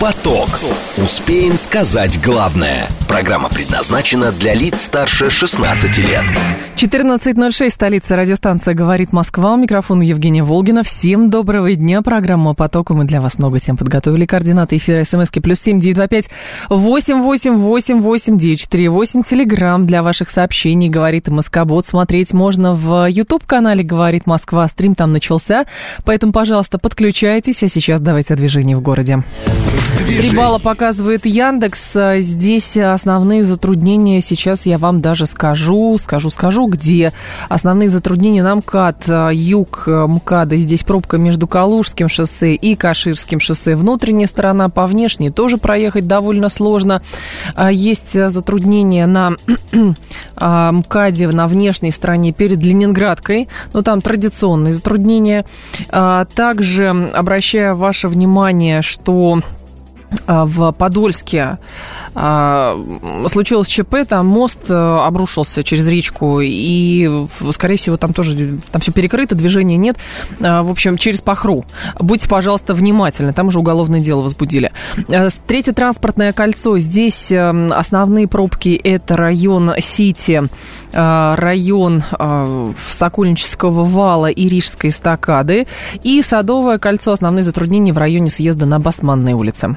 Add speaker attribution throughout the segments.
Speaker 1: Поток. Успеем сказать главное. Программа предназначена для лиц старше 16 лет.
Speaker 2: 14.06, столица радиостанция «Говорит Москва». У микрофона Евгения Волгина. Всем доброго дня. Программа «Потоку». Мы для вас много тем подготовили. Координаты эфира смски плюс семь девять два пять восемь восемь восемь восемь девять четыре восемь. Телеграмм для ваших сообщений «Говорит Москобот». Смотреть можно в YouTube-канале «Говорит Москва». Стрим там начался. Поэтому, пожалуйста, подключайтесь. А сейчас давайте о движении в городе. Три балла показывает Яндекс. Здесь основные затруднения сейчас я вам даже скажу, скажу, скажу, где основные затруднения на МКАД, юг МКАДа. Здесь пробка между Калужским шоссе и Каширским шоссе. Внутренняя сторона по внешней тоже проехать довольно сложно. Есть затруднения на МКАДе на внешней стороне перед Ленинградкой, но там традиционные затруднения. Также обращаю ваше внимание, что а, в Подольске а, случилось ЧП, там мост э, обрушился через речку, и, скорее всего, там тоже там все перекрыто, движения нет. А, в общем, через Пахру. Будьте, пожалуйста, внимательны, там уже уголовное дело возбудили. Третье транспортное кольцо. Здесь э, основные пробки – это район Сити, район Сокольнического вала и Рижской эстакады, и Садовое кольцо. Основные затруднения в районе съезда на Басманной улице.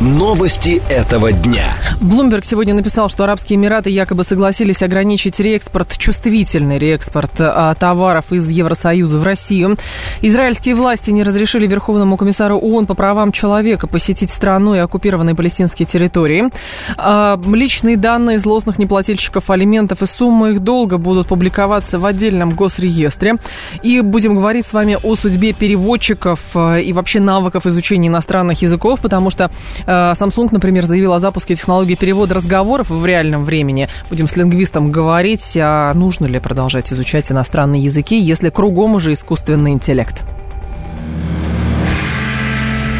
Speaker 1: Новости этого дня.
Speaker 2: Блумберг сегодня написал, что Арабские Эмираты якобы согласились ограничить реэкспорт, чувствительный реэкспорт а, товаров из Евросоюза в Россию. Израильские власти не разрешили Верховному комиссару ООН по правам человека посетить страну и оккупированные палестинские территории. А, личные данные злостных неплательщиков алиментов и суммы их долга будут публиковаться в отдельном госреестре. И будем говорить с вами о судьбе переводчиков а, и вообще навыков изучения иностранных языков, потому что Э, Samsung, например, заявил о запуске технологии перевода разговоров в реальном времени. Будем с лингвистом говорить, а нужно ли продолжать изучать иностранные языки, если кругом уже искусственный интеллект.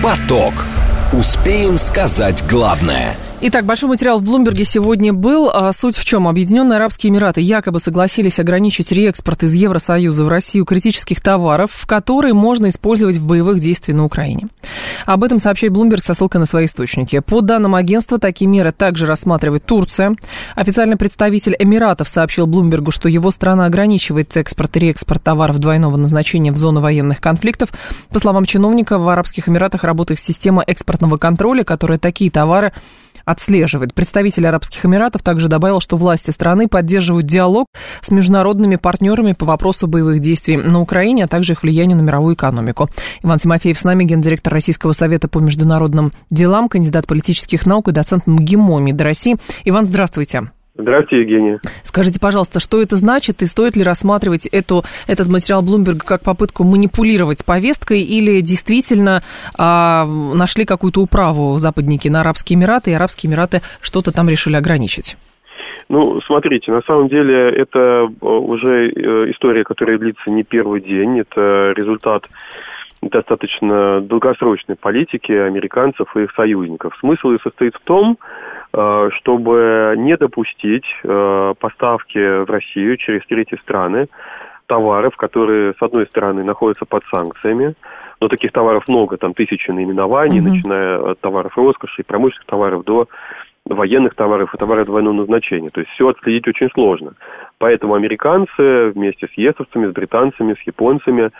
Speaker 1: Поток. Успеем сказать главное –
Speaker 2: Итак, большой материал в Блумберге сегодня был. А суть в чем? Объединенные Арабские Эмираты якобы согласились ограничить реэкспорт из Евросоюза в Россию критических товаров, которые можно использовать в боевых действиях на Украине. Об этом сообщает Блумберг со ссылкой на свои источники. По данным агентства, такие меры также рассматривает Турция. Официальный представитель Эмиратов сообщил Блумбергу, что его страна ограничивает экспорт и реэкспорт товаров двойного назначения в зону военных конфликтов. По словам чиновника, в Арабских Эмиратах работает система экспортного контроля, которая такие товары отслеживает. Представитель Арабских Эмиратов также добавил, что власти страны поддерживают диалог с международными партнерами по вопросу боевых действий на Украине, а также их влиянию на мировую экономику. Иван Тимофеев с нами, гендиректор Российского совета по международным делам, кандидат политических наук и доцент МГИМО МИД России. Иван, здравствуйте.
Speaker 3: Здравствуйте, Евгения.
Speaker 2: Скажите, пожалуйста, что это значит и стоит ли рассматривать эту, этот материал Блумберга как попытку манипулировать повесткой или действительно а, нашли какую-то управу западники на Арабские Эмираты, и Арабские Эмираты что-то там решили ограничить?
Speaker 3: Ну, смотрите, на самом деле это э, уже э, история, которая длится не первый день, это результат достаточно долгосрочной политики американцев и их союзников. Смысл и состоит в том, чтобы не допустить э, поставки в Россию через третьи страны товаров, которые, с одной стороны, находятся под санкциями, но таких товаров много, там тысячи наименований, угу. начиная от товаров роскоши и промышленных товаров до военных товаров и товаров двойного назначения. То есть все отследить очень сложно. Поэтому американцы вместе с есовцами, с британцами, с японцами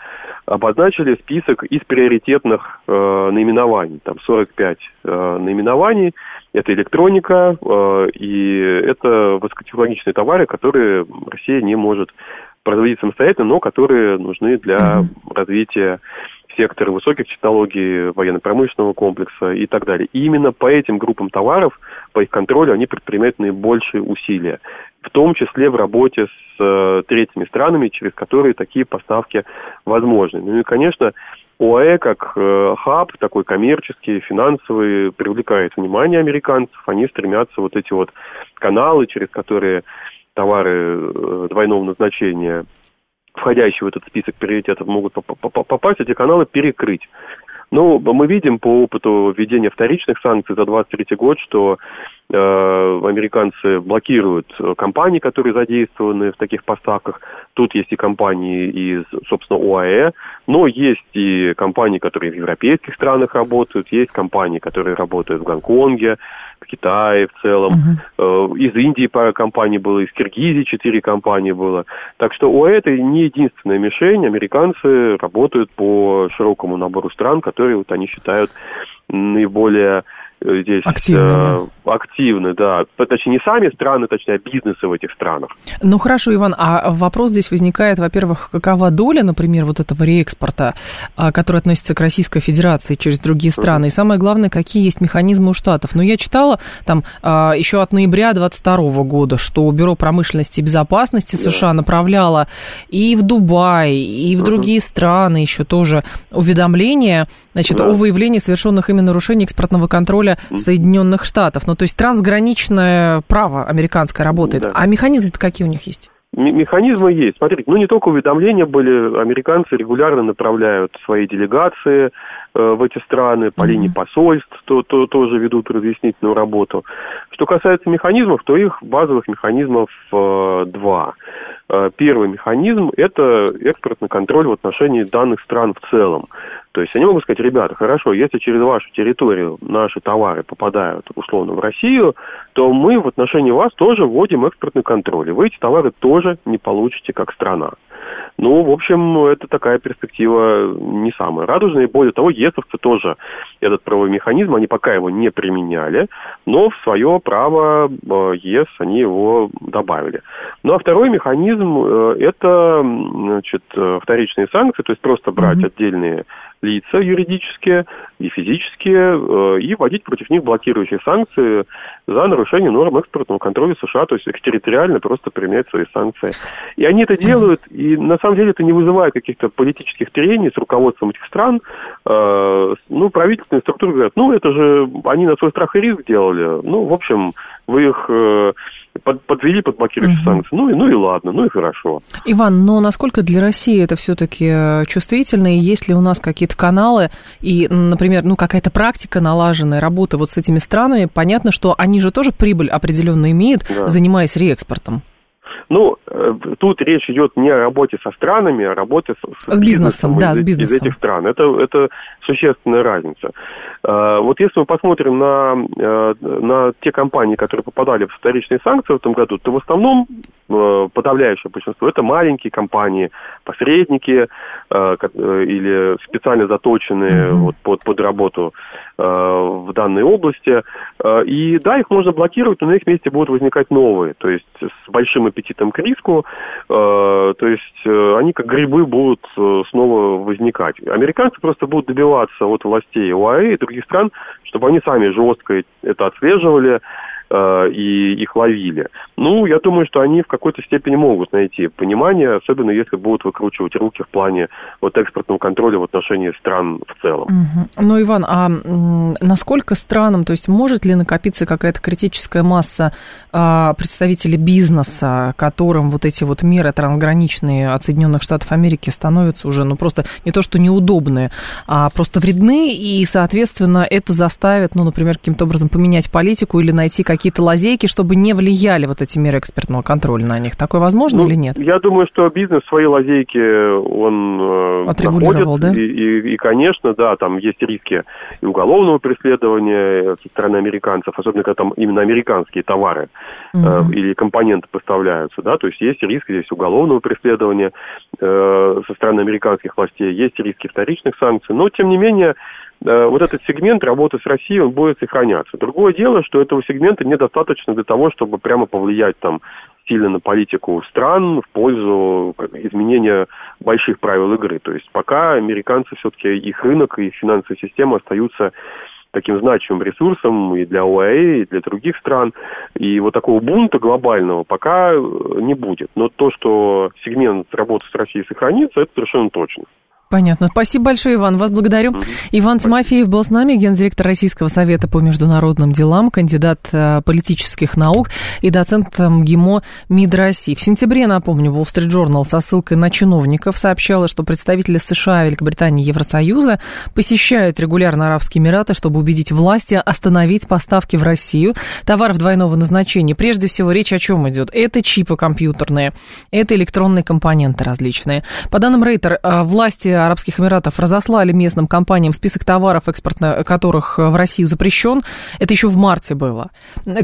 Speaker 3: обозначили список из приоритетных э, наименований. Там 45 э, наименований, это электроника э, и это высокотехнологичные товары, которые Россия не может производить самостоятельно, но которые нужны для mm-hmm. развития сектора высоких технологий, военно-промышленного комплекса и так далее. И именно по этим группам товаров, по их контролю, они предпринимают наибольшие усилия, в том числе в работе с э, третьими странами, через которые такие поставки возможны. Ну и, конечно, ОАЭ как э, хаб, такой коммерческий, финансовый, привлекает внимание американцев. Они стремятся вот эти вот каналы, через которые товары двойного назначения, входящие в этот список приоритетов, могут попасть, эти каналы перекрыть. Ну, мы видим по опыту введения вторичных санкций за 2023 год, что э, американцы блокируют компании, которые задействованы в таких поставках. Тут есть и компании из, собственно, ОАЭ, но есть и компании, которые в европейских странах работают, есть компании, которые работают в Гонконге, в Китае в целом. Uh-huh. Из Индии пара компаний было, из Киргизии четыре компании было. Так что у это не единственная мишень. Американцы работают по широкому набору стран, которые вот они считают наиболее здесь активны, э, активны, да. Точнее, не сами страны, точнее, а бизнесы в этих странах.
Speaker 2: Ну, хорошо, Иван, а вопрос здесь возникает, во-первых, какова доля, например, вот этого реэкспорта, а, который относится к Российской Федерации через другие страны, и самое главное, какие есть механизмы у Штатов. Ну, я читала там а, еще от ноября 2022 года, что Бюро промышленности и безопасности yeah. США направляло и в Дубай, и в uh-huh. другие страны еще тоже уведомления, значит, yeah. о выявлении совершенных ими нарушений экспортного контроля Соединенных Штатов. Ну, то есть трансграничное право американское работает. Да. А механизмы-то какие у них есть?
Speaker 3: Механизмы есть. Смотрите, ну не только уведомления были, американцы регулярно направляют свои делегации э, в эти страны по mm-hmm. линии посольств, то, то тоже ведут разъяснительную работу. Что касается механизмов, то их базовых механизмов э, два. Э, первый механизм – это экспортный контроль в отношении данных стран в целом. То есть они могут сказать, ребята, хорошо, если через вашу территорию наши товары попадают условно в Россию, то мы в отношении вас тоже вводим экспортный контроль. И вы эти товары тоже не получите как страна. Ну, в общем, это такая перспектива не самая радужная. И более того, ЕСовцы тоже этот правовой механизм, они пока его не применяли, но в свое право э, ЕС они его добавили. Ну, а второй механизм э, – это значит, э, вторичные санкции, то есть просто брать mm-hmm. отдельные лица юридические и физические и вводить против них блокирующие санкции за нарушение норм экспортного контроля США, то есть экстерриториально просто применять свои санкции. И они это делают, и на самом деле это не вызывает каких-то политических трений с руководством этих стран. Э, ну, правительственные структуры говорят, ну, это же они на свой страх и риск делали. Ну, в общем, вы их э, под, подвели под блокирующие угу. санкции. Ну и, ну и ладно, ну и хорошо.
Speaker 2: Иван, но насколько для России это все-таки э, чувствительно, и есть ли у нас какие-то каналы, и, например, ну какая-то практика налаженная, работы вот с этими странами, понятно, что они же тоже прибыль определенно имеют, да. занимаясь реэкспортом.
Speaker 3: Ну, э, тут речь идет не о работе со странами, а о работе с,
Speaker 2: с бизнесом, бизнесом да,
Speaker 3: из,
Speaker 2: с бизнесом.
Speaker 3: из этих стран. Это, это существенная разница. Э, вот если мы посмотрим на, э, на те компании, которые попадали в вторичные санкции в этом году, то в основном подавляющее большинство это маленькие компании, посредники или специально заточенные mm-hmm. вот под, под работу в данной области. И да, их можно блокировать, но на их месте будут возникать новые, то есть с большим аппетитом аппетитом к риску, э, то есть э, они как грибы будут э, снова возникать. Американцы просто будут добиваться от властей ОАЭ и других стран, чтобы они сами жестко это отслеживали, Э, и их ловили. Ну, я думаю, что они в какой-то степени могут найти понимание, особенно если будут выкручивать руки в плане вот экспортного контроля в отношении стран в целом.
Speaker 2: Угу. Ну, Иван, а насколько странам, то есть может ли накопиться какая-то критическая масса а, представителей бизнеса, которым вот эти вот меры трансграничные от Соединенных Штатов Америки становятся уже, ну, просто не то, что неудобные, а просто вредны, и, соответственно, это заставит, ну, например, каким-то образом поменять политику или найти какие-то лазейки, чтобы не влияли вот эти меры экспертного контроля на них? Такое возможно ну, или нет?
Speaker 3: Я думаю, что бизнес свои лазейки он э, находит. Да? И, и, и, конечно, да, там есть риски и уголовного преследования со стороны американцев, особенно когда там именно американские товары угу. э, или компоненты поставляются, да, то есть есть риски здесь уголовного преследования э, со стороны американских властей, есть риски вторичных санкций, но тем не менее Э, вот этот сегмент работы с Россией, он будет сохраняться. Другое дело, что этого сегмента недостаточно для того, чтобы прямо повлиять там сильно на политику стран в пользу изменения больших правил игры. То есть пока американцы все-таки их рынок и финансовая система остаются таким значимым ресурсом и для ОАЭ, и для других стран. И вот такого бунта глобального пока не будет. Но то, что сегмент работы с Россией сохранится, это совершенно точно.
Speaker 2: Понятно. Спасибо большое, Иван. Вас благодарю. Mm-hmm. Иван Тимофеев был с нами, гендиректор Российского совета по международным делам, кандидат э, политических наук и доцент МГИМО МИД России. В сентябре, напомню, Wall Street Journal со ссылкой на чиновников сообщала, что представители США, Великобритании и Евросоюза посещают регулярно Арабские Эмираты, чтобы убедить власти остановить поставки в Россию товаров двойного назначения. Прежде всего, речь о чем идет? Это чипы компьютерные, это электронные компоненты различные. По данным Рейтер, э, Арабских Эмиратов разослали местным компаниям список товаров, экспорт которых в Россию запрещен. Это еще в марте было.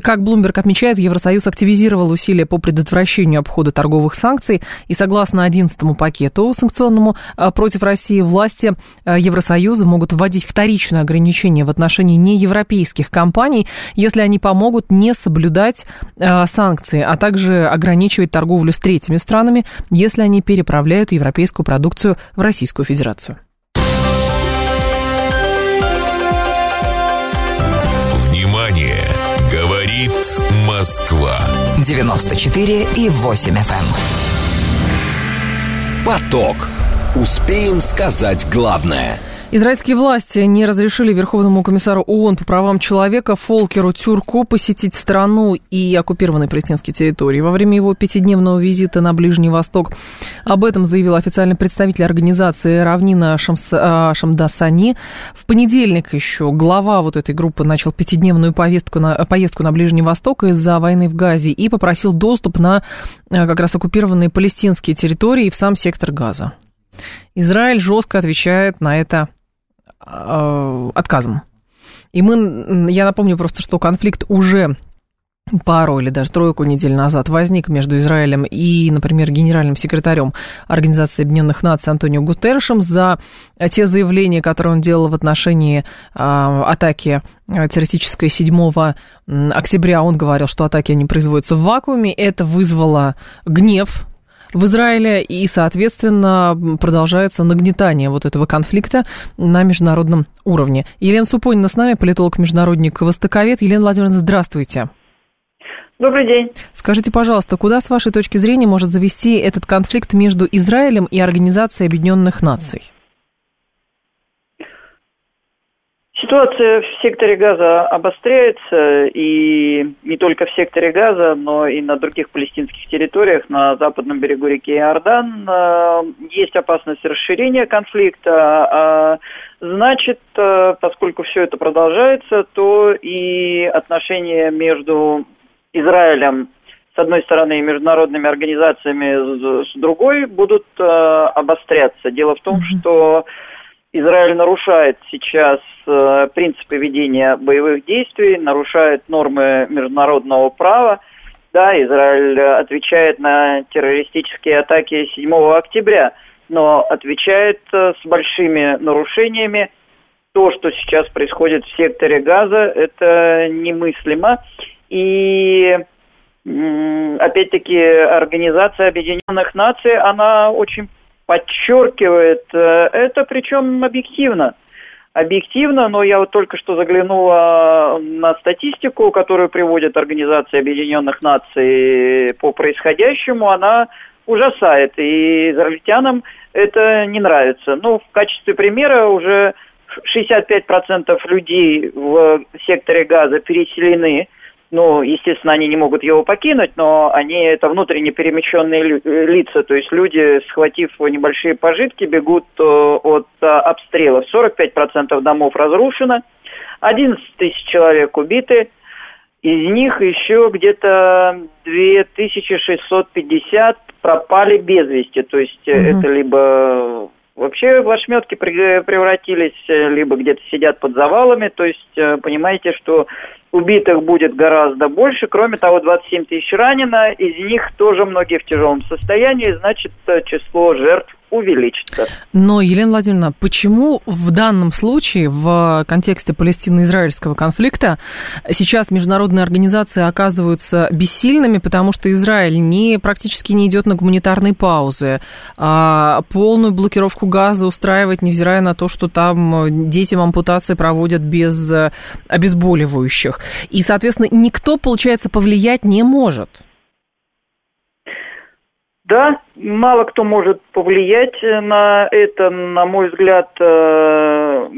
Speaker 2: Как Блумберг отмечает, Евросоюз активизировал усилия по предотвращению обхода торговых санкций. И согласно 11 пакету санкционному а, против России, власти а, Евросоюза могут вводить вторичные ограничения в отношении неевропейских компаний, если они помогут не соблюдать санкции, а также ограничивать торговлю с третьими странами, если они переправляют европейскую продукцию в Российскую Федерацию.
Speaker 1: Внимание! Говорит Москва.
Speaker 4: 94 и 8 FM. Эм.
Speaker 1: Поток. Успеем сказать главное –
Speaker 2: Израильские власти не разрешили Верховному комиссару ООН по правам человека Фолкеру Тюрку посетить страну и оккупированные палестинские территории во время его пятидневного визита на Ближний Восток. Об этом заявил официальный представитель организации Равнина Шамс, а, Шамдасани. В понедельник еще глава вот этой группы начал пятидневную повестку на, поездку на Ближний Восток из-за войны в Газе и попросил доступ на а, как раз оккупированные палестинские территории и в сам сектор Газа. Израиль жестко отвечает на это отказом. И мы, я напомню просто, что конфликт уже пару или даже тройку недель назад возник между Израилем и, например, генеральным секретарем Организации Объединенных Наций Антонио Гутершем за те заявления, которые он делал в отношении а, атаки террористической 7 октября. Он говорил, что атаки не производятся в вакууме. Это вызвало гнев в Израиле, и, соответственно, продолжается нагнетание вот этого конфликта на международном уровне. Елена Супонина с нами, политолог-международник, востоковед. Елена Владимировна, здравствуйте.
Speaker 5: Добрый день.
Speaker 2: Скажите, пожалуйста, куда, с вашей точки зрения, может завести этот конфликт между Израилем и Организацией Объединенных Наций?
Speaker 5: Ситуация в секторе газа обостряется, и не только в секторе газа, но и на других палестинских территориях, на западном берегу реки Иордан. Э, есть опасность расширения конфликта, а значит, э, поскольку все это продолжается, то и отношения между Израилем с одной стороны, и международными организациями с другой будут э, обостряться. Дело в том, mm-hmm. что Израиль нарушает сейчас э, принципы ведения боевых действий, нарушает нормы международного права. Да, Израиль отвечает на террористические атаки 7 октября, но отвечает э, с большими нарушениями. То, что сейчас происходит в секторе Газа, это немыслимо. И опять-таки Организация Объединенных Наций, она очень подчеркивает э, это, причем объективно. Объективно, но я вот только что заглянула на статистику, которую приводит Организация Объединенных Наций по происходящему, она ужасает, и израильтянам это не нравится. Ну, в качестве примера уже 65% людей в секторе газа переселены ну, естественно, они не могут его покинуть, но они это внутренне перемещенные лица, то есть люди, схватив небольшие пожитки, бегут э, от э, обстрелов. 45% домов разрушено, 11 тысяч человек убиты, из них еще где-то 2650 пропали без вести, то есть mm это либо вообще в ошметки превратились, либо где-то сидят под завалами, то есть понимаете, что убитых будет гораздо больше. Кроме того, 27 тысяч ранено, из них тоже многие в тяжелом состоянии, значит, число жертв увеличится.
Speaker 2: Но, Елена Владимировна, почему в данном случае, в контексте палестино-израильского конфликта, сейчас международные организации оказываются бессильными, потому что Израиль не, практически не идет на гуманитарные паузы, а полную блокировку газа устраивать, невзирая на то, что там детям ампутации проводят без обезболивающих. И, соответственно, никто, получается, повлиять не может.
Speaker 5: Да, мало кто может повлиять на это. На мой взгляд, э,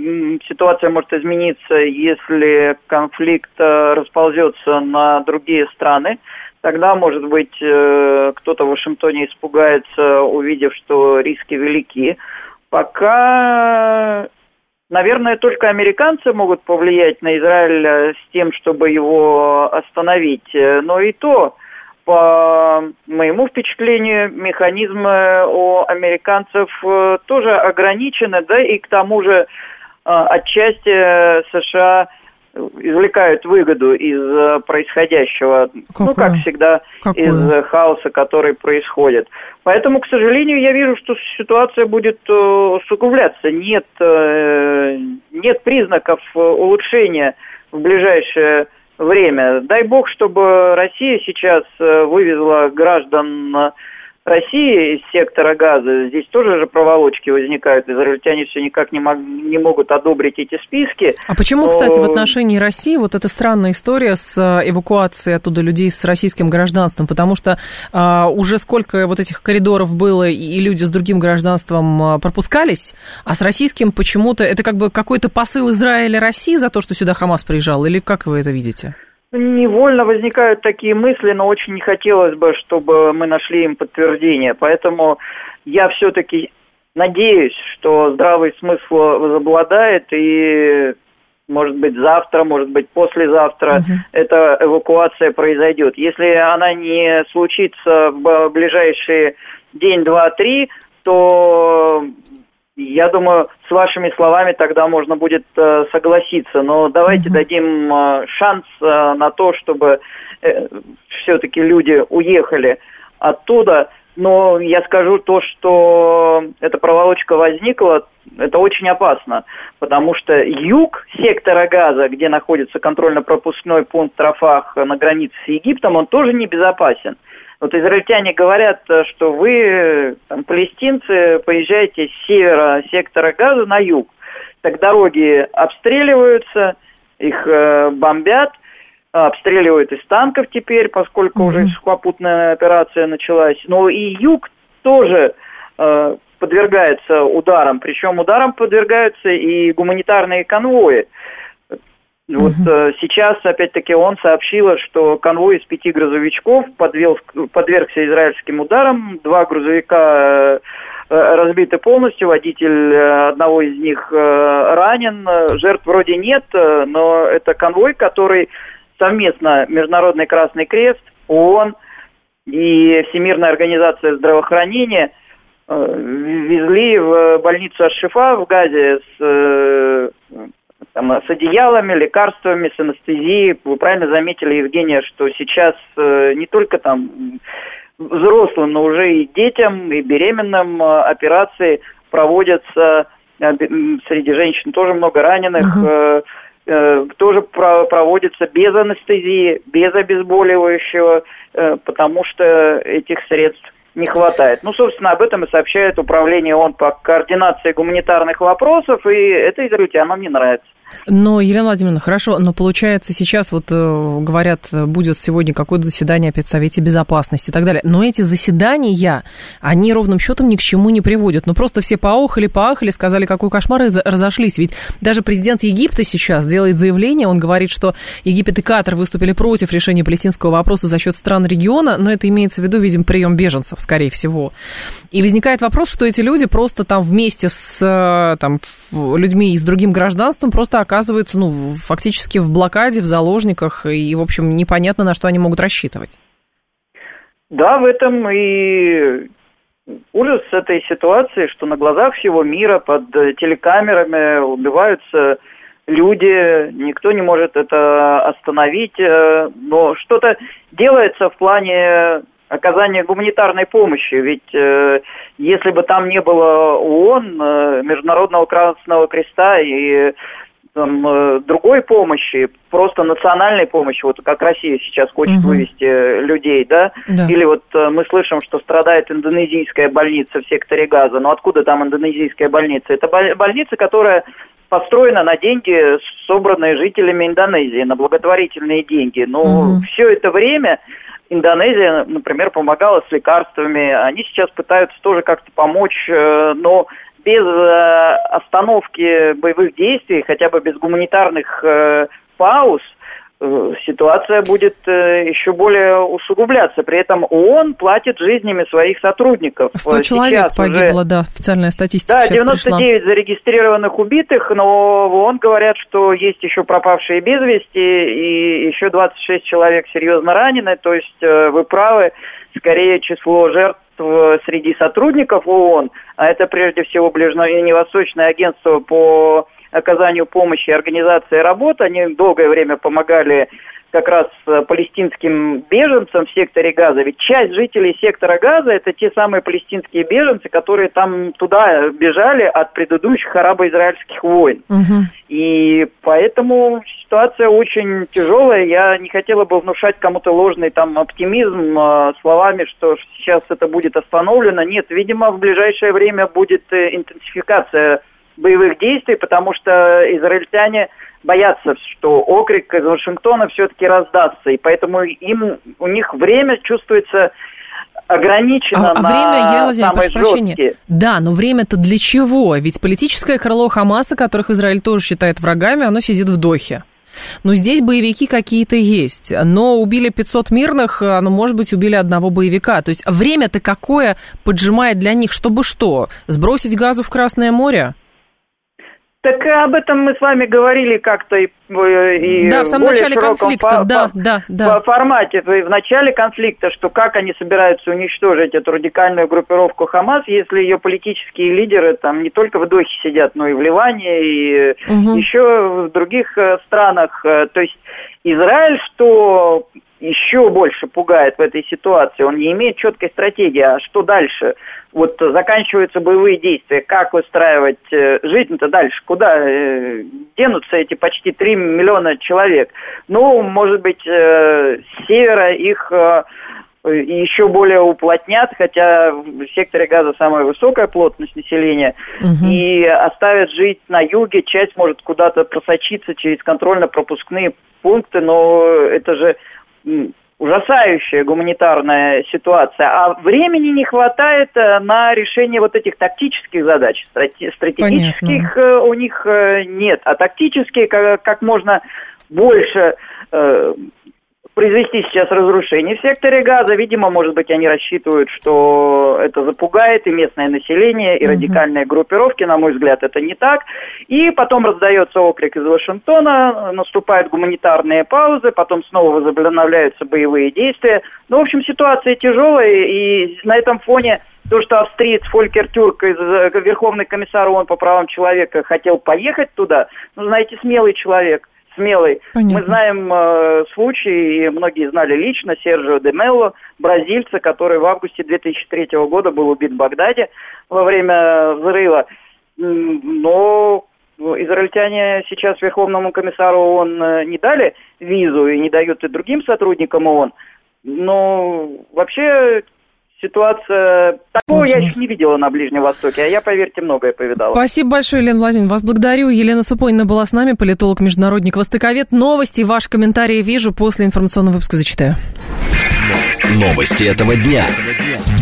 Speaker 5: ситуация может измениться, если конфликт э, расползется на другие страны. Тогда, может быть, э, кто-то в Вашингтоне испугается, увидев, что риски велики. Пока, наверное, только американцы могут повлиять на Израиль с тем, чтобы его остановить. Но и то по моему впечатлению, механизмы у американцев э, тоже ограничены, да, и к тому же э, отчасти США извлекают выгоду из э, происходящего, Какое? ну, как всегда, Какое? из хаоса, который происходит. Поэтому, к сожалению, я вижу, что ситуация будет усугубляться. Нет, нет признаков улучшения в ближайшее время. Дай бог, чтобы Россия сейчас э, вывезла граждан э, России из сектора газа, здесь тоже же проволочки возникают. Израильтяне все никак не, мог, не могут одобрить эти списки.
Speaker 2: А почему, но... кстати, в отношении России вот эта странная история с э, эвакуацией оттуда людей с российским гражданством? Потому что а, уже сколько вот этих коридоров было, и люди с другим гражданством пропускались, а с российским почему-то это как бы какой-то посыл Израиля России за то, что сюда Хамас приезжал, или как вы это видите?
Speaker 5: Невольно возникают такие мысли, но очень не хотелось бы, чтобы мы нашли им подтверждение. Поэтому я все-таки надеюсь, что здравый смысл возобладает и может быть завтра, может быть послезавтра угу. эта эвакуация произойдет. Если она не случится в ближайшие день, два, три, то я думаю, с вашими словами тогда можно будет э, согласиться, но давайте угу. дадим э, шанс э, на то, чтобы э, все-таки люди уехали оттуда. Но я скажу то, что эта проволочка возникла, это очень опасно, потому что юг сектора газа, где находится контрольно-пропускной пункт Рафах на границе с Египтом, он тоже небезопасен. Вот израильтяне говорят, э, что вы, там, палестинцы, поезжаете с севера сектора газа на юг. Так дороги обстреливаются, их э, бомбят, обстреливают из танков теперь, поскольку mm-hmm. уже сухопутная операция началась. Но и юг тоже э, подвергается ударам, причем ударам подвергаются и гуманитарные конвои. Вот uh сейчас, опять-таки, он сообщил, что конвой из пяти грузовичков подвел, подвергся израильским ударам. Два грузовика э, э, разбиты полностью, водитель одного из них ранен. Жертв вроде нет, но это конвой, который совместно Международный Красный Крест, ООН и Всемирная организация здравоохранения везли в больницу Ашифа в Газе с там, с одеялами, лекарствами, с анестезией. Вы правильно заметили, Евгения, что сейчас э, не только там взрослым, но уже и детям, и беременным э, операции проводятся. Э, среди женщин тоже много раненых. Угу. Э, э, тоже про проводится без анестезии, без обезболивающего, э, потому что этих средств не хватает. Ну, собственно, об этом и сообщает управление ООН по координации гуманитарных вопросов, и это израильтянам не нравится.
Speaker 2: Но, Елена Владимировна, хорошо, но получается сейчас вот э, говорят, будет сегодня какое-то заседание опять в Совете Безопасности и так далее. Но эти заседания, они ровным счетом ни к чему не приводят. Ну просто все поохали, поахали, сказали, какой кошмар, и разошлись. Ведь даже президент Египта сейчас делает заявление, он говорит, что Египет и Катар выступили против решения палестинского вопроса за счет стран региона, но это имеется в виду, видим, прием беженцев, скорее всего. И возникает вопрос, что эти люди просто там вместе с э, там, людьми и с другим гражданством просто оказываются, ну, фактически в блокаде, в заложниках, и, в общем, непонятно, на что они могут рассчитывать.
Speaker 5: Да, в этом и ужас этой ситуации, что на глазах всего мира под телекамерами убиваются люди, никто не может это остановить, э, но что-то делается в плане оказания гуманитарной помощи, ведь э, если бы там не было ООН, э, Международного Красного Креста и там, э, другой помощи, просто национальной помощи, вот как Россия сейчас хочет угу. вывести э, людей, да? да, или вот э, мы слышим, что страдает индонезийская больница в секторе газа, но откуда там индонезийская больница? Это больница, которая построена на деньги, собранные жителями Индонезии, на благотворительные деньги. Но угу. все это время Индонезия, например, помогала с лекарствами. Они сейчас пытаются тоже как-то помочь, но без э, остановки боевых действий, хотя бы без гуманитарных э, пауз, Э, ситуация будет э, еще более усугубляться. При этом ООН платит жизнями своих сотрудников.
Speaker 2: 100 Сейчас человек погибло, уже... да, официальная статистика
Speaker 5: Да, 99 пришла. зарегистрированных убитых, но в ООН говорят, что есть еще пропавшие без вести, и еще 26 человек серьезно ранены, то есть э, вы правы, скорее число жертв среди сотрудников ООН, а это прежде всего Ближнее и Восточное агентство по оказанию помощи организации работ. Они долгое время помогали как раз э, палестинским беженцам в секторе Газа. Ведь часть жителей сектора Газа – это те самые палестинские беженцы, которые там туда бежали от предыдущих арабо-израильских войн. Угу. И поэтому ситуация очень тяжелая. Я не хотела бы внушать кому-то ложный там оптимизм э, словами, что сейчас это будет остановлено. Нет, видимо, в ближайшее время будет э, интенсификация боевых действий, потому что израильтяне боятся, что окрик из Вашингтона все-таки раздастся, и поэтому им, у них время чувствуется ограничено а,
Speaker 2: а
Speaker 5: на
Speaker 2: время, я, Владимир, прошу прощения. Да, но время-то для чего? Ведь политическое крыло Хамаса, которых Израиль тоже считает врагами, оно сидит в Дохе. Ну, здесь боевики какие-то есть, но убили 500 мирных, ну, может быть, убили одного боевика. То есть время-то какое поджимает для них, чтобы что? Сбросить газу в Красное море?
Speaker 5: Так об этом мы с вами говорили как-то и, и
Speaker 2: да, в самом начале конфликта, по, да, да, да.
Speaker 5: Формате, в начале конфликта, что как они собираются уничтожить эту радикальную группировку Хамас, если ее политические лидеры там не только в Дохе сидят, но и в Ливане, и угу. еще в других э, странах. Э, то есть Израиль, что еще больше пугает в этой ситуации, он не имеет четкой стратегии, а что дальше? вот заканчиваются боевые действия, как выстраивать э, жизнь-то дальше, куда э, денутся эти почти 3 миллиона человек. Ну, может быть, э, с севера их еще более уплотнят, хотя в секторе газа самая высокая плотность населения, угу. и оставят жить на юге, часть может куда-то просочиться через контрольно-пропускные пункты, но это же ужасающая гуманитарная ситуация, а времени не хватает э, на решение вот этих тактических задач. Стратегических Понятно. Э, у них э, нет, а тактические как, как можно больше произвести сейчас разрушение в секторе газа. Видимо, может быть, они рассчитывают, что это запугает и местное население, и угу. радикальные группировки. На мой взгляд, это не так. И потом раздается окрик из Вашингтона, наступают гуманитарные паузы, потом снова возобновляются боевые действия. Ну, в общем, ситуация тяжелая, и на этом фоне то, что австриец Фолькер Тюрк, э, Верховный комиссар ООН по правам человека, хотел поехать туда, ну, знаете, смелый человек смелый. Понятно. Мы знаем э, случай, и многие знали лично, Сержио де Мелло, бразильца, который в августе 2003 года был убит в Багдаде во время взрыва. Но израильтяне сейчас Верховному комиссару ООН э, не дали визу и не дают и другим сотрудникам ООН. Но вообще ситуация... Такого я еще не видела на Ближнем Востоке, а я, поверьте, многое повидала.
Speaker 2: Спасибо большое, Елена Владимировна. Вас благодарю. Елена Супонина была с нами, политолог-международник, востоковед. Новости, ваш комментарий вижу, после информационного выпуска зачитаю.
Speaker 1: Новости этого дня.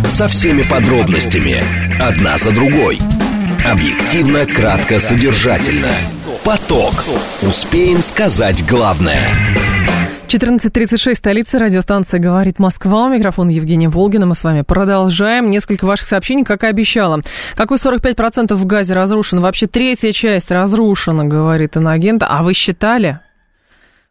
Speaker 1: Со всеми подробностями. Одна за другой. Объективно, кратко, содержательно. Поток. Успеем сказать главное.
Speaker 2: 14.36, столица, радиостанция «Говорит Москва». Микрофон Евгения Волгина. Мы с вами продолжаем. Несколько ваших сообщений, как и обещала. Какой 45% в газе разрушено? Вообще третья часть разрушена, говорит иногент. А вы считали?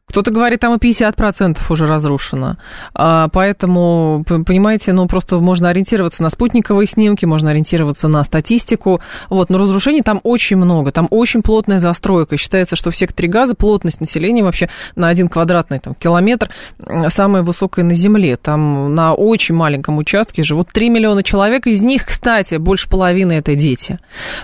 Speaker 2: Кто-то говорит, там и 50% уже разрушено. А, поэтому, понимаете, ну, просто можно ориентироваться на спутниковые снимки, можно ориентироваться на статистику. Вот, но разрушений там очень много, там очень плотная застройка. Считается, что в секторе газа плотность населения вообще на один квадратный там, километр самая высокая на Земле. Там на очень маленьком участке живут 3 миллиона человек, из них, кстати, больше половины это дети.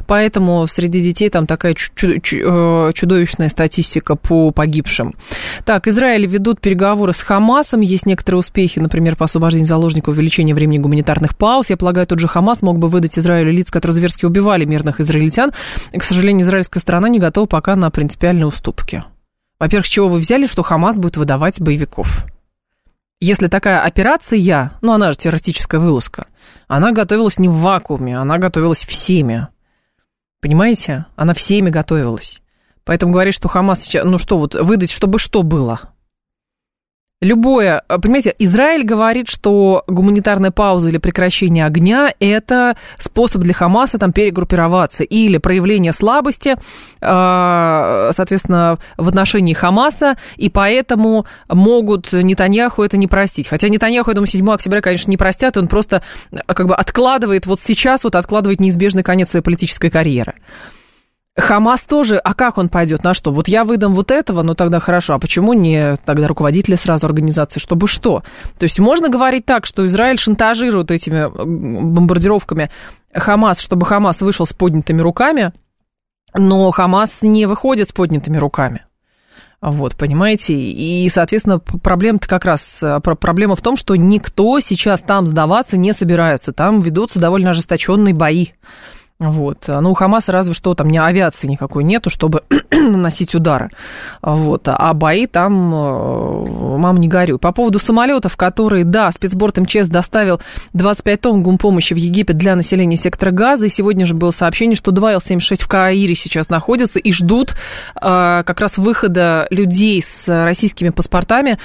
Speaker 2: Поэтому среди детей там такая э, чудовищная статистика по погибшим. Так, Израиль ведут переговоры с Хамасом, есть некоторые успехи, например, по освобождению заложников, увеличение времени гуманитарных пауз. Я полагаю, тот же Хамас мог бы выдать Израилю лиц, которые зверски убивали мирных израильтян. К сожалению, израильская сторона не готова пока на принципиальные уступки. Во-первых, с чего вы взяли, что Хамас будет выдавать боевиков? Если такая операция, ну она же террористическая вылазка, она готовилась не в вакууме, она готовилась всеми. Понимаете? Она всеми готовилась. Поэтому говорит, что Хамас сейчас, ну что, вот выдать, чтобы что было? Любое, понимаете, Израиль говорит, что гуманитарная пауза или прекращение огня – это способ для Хамаса там перегруппироваться или проявление слабости, а, соответственно, в отношении Хамаса, и поэтому могут Нетаньяху это не простить. Хотя Нетаньяху, я думаю, 7 октября, конечно, не простят, он просто как бы откладывает вот сейчас, вот откладывает неизбежный конец своей политической карьеры. Хамас тоже, а как он пойдет? На что? Вот я выдам вот этого, ну тогда хорошо, а почему не тогда руководители сразу организации, чтобы что? То есть можно говорить так, что Израиль шантажирует этими бомбардировками Хамас, чтобы Хамас вышел с поднятыми руками, но Хамас не выходит с поднятыми руками. Вот, понимаете? И, соответственно, проблема-то как раз, проблема в том, что никто сейчас там сдаваться не собирается. Там ведутся довольно ожесточенные бои. Вот. Ну, у Хамаса разве что там не авиации никакой нету, чтобы наносить удары. Вот. А бои там, э, мам, не горю. По поводу самолетов, которые, да, спецборд МЧС доставил 25 тонн гумпомощи в Египет для населения сектора Газа. И сегодня же было сообщение, что 2 Л-76 в Каире сейчас находятся и ждут э, как раз выхода людей с российскими паспортами,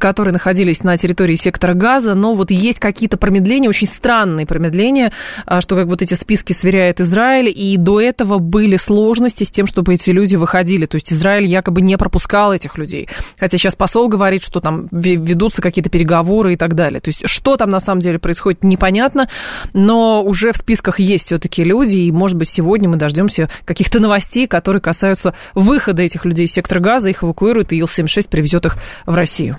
Speaker 2: которые находились на территории сектора Газа. Но вот есть какие-то промедления, очень странные промедления, э, что как вот эти списки сверяют считает Израиль, и до этого были сложности с тем, чтобы эти люди выходили. То есть Израиль якобы не пропускал этих людей. Хотя сейчас посол говорит, что там ведутся какие-то переговоры и так далее. То есть что там на самом деле происходит, непонятно, но уже в списках есть все-таки люди, и, может быть, сегодня мы дождемся каких-то новостей, которые касаются выхода этих людей из сектора газа, их эвакуируют, и Ил-76 привезет их в Россию.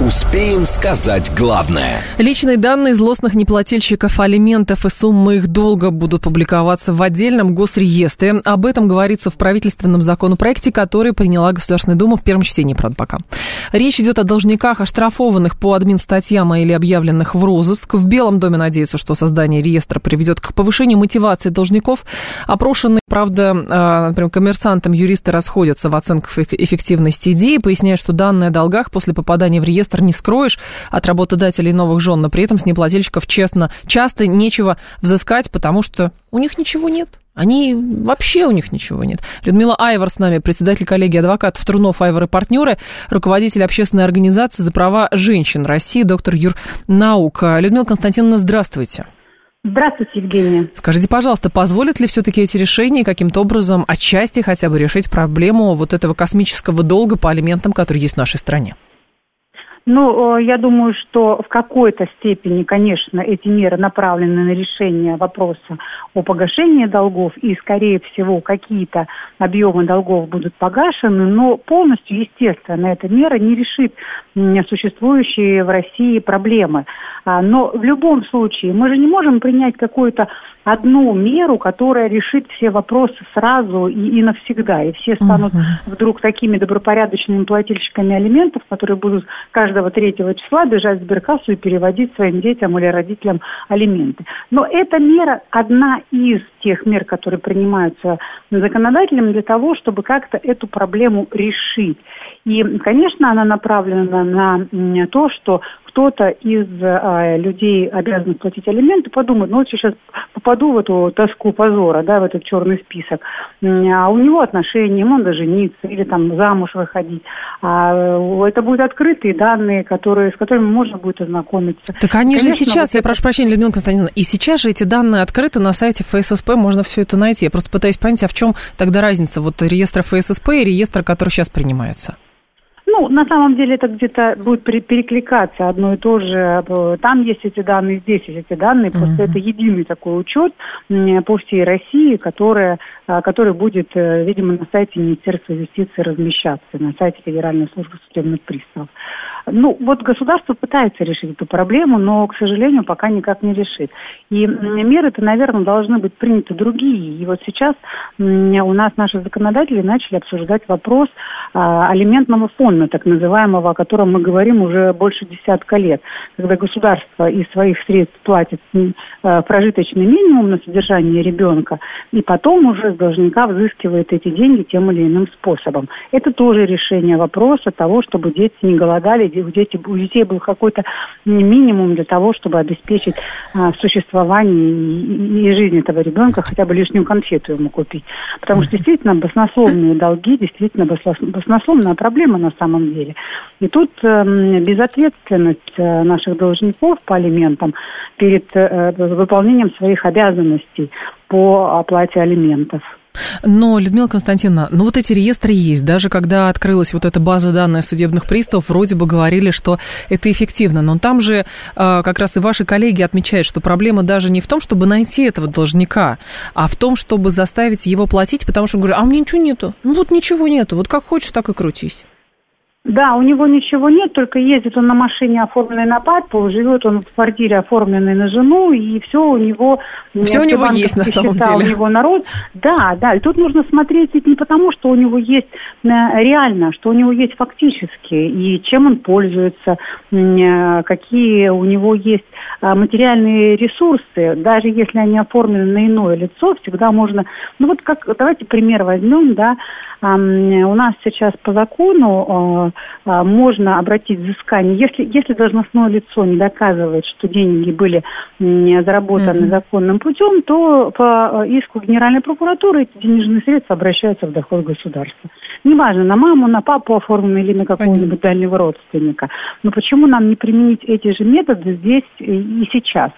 Speaker 1: Успеем сказать главное.
Speaker 2: Личные данные злостных неплательщиков алиментов и суммы их долга будут публиковаться в отдельном госреестре. Об этом говорится в правительственном законопроекте, который приняла Государственная Дума в первом чтении, правда, пока. Речь идет о должниках, оштрафованных по админстатьям или объявленных в розыск. В Белом доме надеются, что создание реестра приведет к повышению мотивации должников. Опрошенные, правда, а, например, коммерсантам юристы расходятся в оценках эффективности идеи, поясняя, что данные о долгах после попадания в реестр реестр не скроешь от работодателей новых жен, но при этом с неплательщиков честно часто нечего взыскать, потому что у них ничего нет. Они вообще у них ничего нет. Людмила Айвар с нами, председатель коллегии адвокатов Трунов, Айвар и партнеры, руководитель общественной организации за права женщин России, доктор Юр Наук. Людмила Константиновна, здравствуйте.
Speaker 6: Здравствуйте, Евгения.
Speaker 2: Скажите, пожалуйста, позволят ли все-таки эти решения каким-то образом отчасти хотя бы решить проблему вот этого космического долга по алиментам, который есть в нашей стране?
Speaker 6: Ну, я думаю, что в какой-то степени, конечно, эти меры направлены на решение вопроса о погашении долгов, и, скорее всего, какие-то объемы долгов будут погашены, но полностью, естественно, эта мера не решит существующие в России проблемы. А, но в любом случае мы же не можем принять какую-то одну меру, которая решит все вопросы сразу и, и навсегда. И все станут угу. вдруг такими добропорядочными плательщиками алиментов, которые будут каждого третьего числа бежать в сберкассу и переводить своим детям или родителям алименты. Но эта мера одна из тех мер, которые принимаются законодателем для того, чтобы как-то эту проблему решить. И, конечно, она направлена на то, что кто-то из э, людей, обязанных платить алименты, подумает, ну вот сейчас попаду в эту тоску позора, да, в этот черный список, а у него отношения, ему надо жениться или там замуж выходить. А э, это будут открытые данные, которые, с которыми можно будет ознакомиться.
Speaker 2: Так они Конечно, же сейчас, вот я прошу прощения, Людмила Константиновна, и сейчас же эти данные открыты на сайте ФССП, можно все это найти. Я просто пытаюсь понять, а в чем тогда разница вот реестра ФССП и реестра, который сейчас принимается?
Speaker 6: Ну, на самом деле это где-то будет перекликаться одно и то же. Там есть эти данные, здесь есть эти данные. Просто это единый такой учет по всей России, который, а, который будет, э, видимо, на сайте Министерства юстиции размещаться, на сайте Федеральной службы судебных приставов. Ну, вот государство пытается решить эту проблему, но, к сожалению, пока никак не решит. И меры-то, наверное, должны быть приняты другие. И вот сейчас у нас наши законодатели начали обсуждать вопрос а, алиментного фонда, так называемого, о котором мы говорим уже больше десятка лет, когда государство из своих средств платит а, прожиточный минимум на содержание ребенка, и потом уже с должника взыскивает эти деньги тем или иным способом. Это тоже решение вопроса того, чтобы дети не голодали, у, дети, у детей был какой-то минимум для того, чтобы обеспечить а, существование и, и жизнь этого ребенка, хотя бы лишнюю конфету ему купить. Потому что действительно баснословные долги, действительно баснословная проблема на самом деле. И тут э, безответственность наших должников по алиментам перед э, выполнением своих обязанностей по оплате алиментов.
Speaker 2: Но, Людмила Константиновна, ну вот эти реестры есть. Даже когда открылась вот эта база данных судебных приставов, вроде бы говорили, что это эффективно. Но там же а, как раз и ваши коллеги отмечают, что проблема даже не в том, чтобы найти этого должника, а в том, чтобы заставить его платить, потому что он говорит, а у меня ничего нету. Ну вот ничего нету, вот как хочешь, так и крутись.
Speaker 6: Да, у него ничего нет, только ездит он на машине, оформленной на папу, живет он в квартире, оформленной на жену, и все у него...
Speaker 2: Все у него есть на самом деле.
Speaker 6: у него народ. Да, да, и тут нужно смотреть ведь не потому, что у него есть э, реально, что у него есть фактически, и чем он пользуется, э, какие у него есть э, материальные ресурсы, даже если они оформлены на иное лицо, всегда можно... Ну вот как, давайте пример возьмем, да, у нас сейчас по закону а, можно обратить взыскание, если, если должностное лицо не доказывает, что деньги были заработаны mm-hmm. законным путем, то по иску Генеральной прокуратуры эти денежные средства обращаются в доход государства. Неважно, на маму, на папу оформлены или на какого-нибудь дальнего родственника. Но почему нам не применить эти же методы здесь и сейчас?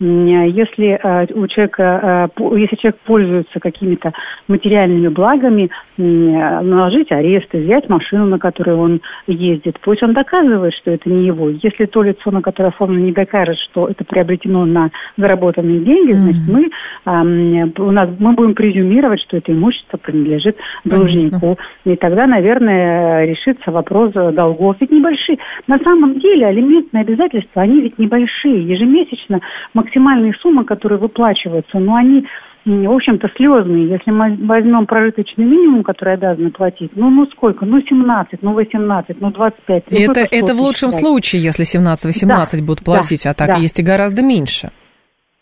Speaker 6: Если э, у человека, э, если человек пользуется какими-то материальными благами, наложить арест, взять машину, на которой он ездит. Пусть он доказывает, что это не его. Если то лицо, на которое оформлено, не докажет, что это приобретено на заработанные деньги, значит, мы, у нас, мы будем презюмировать, что это имущество принадлежит должнику. И тогда, наверное, решится вопрос долгов. Ведь небольшие. На самом деле алиментные обязательства, они ведь небольшие. Ежемесячно максимальные суммы, которые выплачиваются, но они в общем-то, слезные. Если мы возьмем прожиточный минимум, который обязаны платить, ну, ну сколько? Ну, 17, ну, 18, ну, 25. Ну,
Speaker 2: это, это в лучшем считать? случае, если 17-18 да, будут платить, да, а так да. есть и гораздо меньше.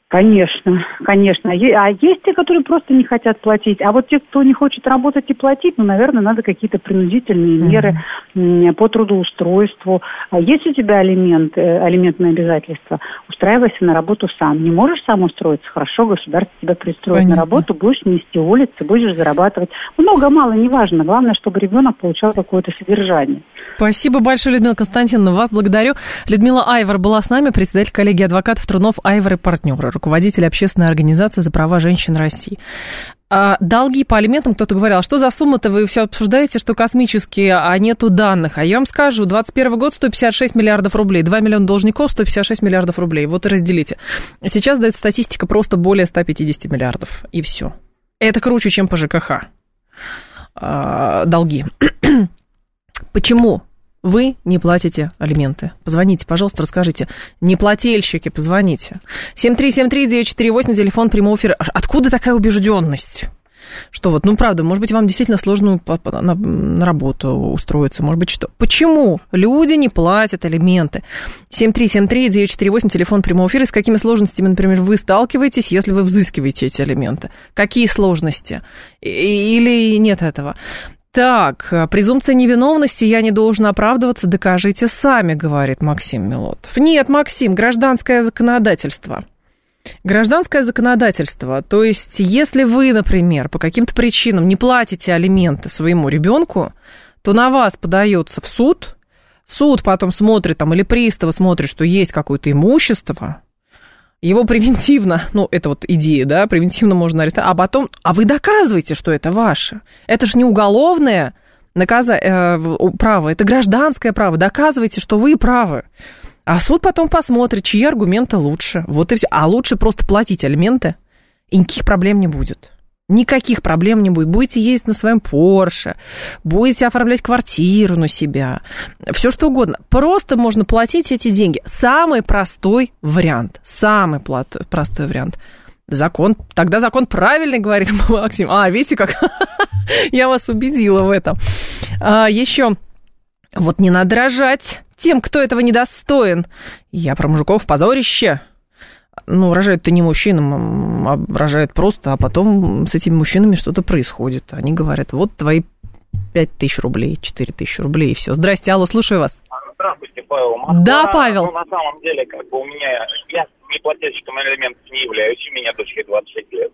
Speaker 6: Конечно, конечно. А есть те, которые просто не хотят платить. А вот те, кто не хочет работать и платить, ну, наверное, надо какие-то принудительные меры mm-hmm. по трудоустройству. А есть у тебя алимент, э, алиментные обязательства? Устраивайся на работу сам. Не можешь сам устроиться? Хорошо, государство тебя пристроит Понятно. на работу, будешь нести улицы, будешь зарабатывать. Много, мало, неважно. Главное, чтобы ребенок получал какое-то содержание.
Speaker 2: Спасибо большое, Людмила Константиновна. Вас благодарю. Людмила Айвар была с нами, председатель коллегии адвокатов Трунов Айвар и партнеры руководитель общественной организации за права женщин России. А долги по алиментам, кто-то говорил, а что за сумма-то вы все обсуждаете, что космические, а нету данных. А я вам скажу, 21 год 156 миллиардов рублей, 2 миллиона должников, 156 миллиардов рублей. Вот и разделите. Сейчас дает статистика просто более 150 миллиардов, и все. Это круче, чем по ЖКХ. А, долги. Почему? Вы не платите алименты. Позвоните, пожалуйста, расскажите. Неплательщики, позвоните. 7373948, телефон прямого эфира. Откуда такая убежденность? Что вот, ну правда, может быть, вам действительно сложно на работу устроиться, может быть, что. Почему люди не платят алименты? 7373948, телефон прямого эфира. С какими сложностями, например, вы сталкиваетесь, если вы взыскиваете эти алименты? Какие сложности? Или нет этого? Так, э, презумпция невиновности, я не должен оправдываться, докажите сами, говорит Максим Милотов. Нет, Максим, гражданское законодательство. Гражданское законодательство, то есть если вы, например, по каким-то причинам не платите алименты своему ребенку, то на вас подается в суд, суд потом смотрит там, или приставы смотрит, что есть какое-то имущество, его превентивно, ну, это вот идея, да, превентивно можно арестовать, а потом, а вы доказываете, что это ваше. Это же не уголовное наказа... э, право, это гражданское право, доказывайте, что вы правы. А суд потом посмотрит, чьи аргументы лучше. Вот и все. А лучше просто платить алименты, и никаких проблем не будет. Никаких проблем не будет. Будете ездить на своем Порше, будете оформлять квартиру на себя, все что угодно. Просто можно платить эти деньги. Самый простой вариант. Самый простой вариант. Закон, тогда закон правильный, говорит Максим. А, видите, как я вас убедила в этом. А, еще, вот не надо рожать тем, кто этого недостоин. Я про мужиков позорище ну, рожают-то не мужчинам, а рожают просто, а потом с этими мужчинами что-то происходит. Они говорят, вот твои 5 тысяч рублей, 4 тысячи рублей, и все. Здрасте, алло, слушаю вас.
Speaker 7: Здравствуйте, Павел. Москва.
Speaker 2: Да, Павел.
Speaker 7: Ну, на самом деле, как бы у меня, я не плательщиком элементов не являюсь, у меня дочке 26 лет.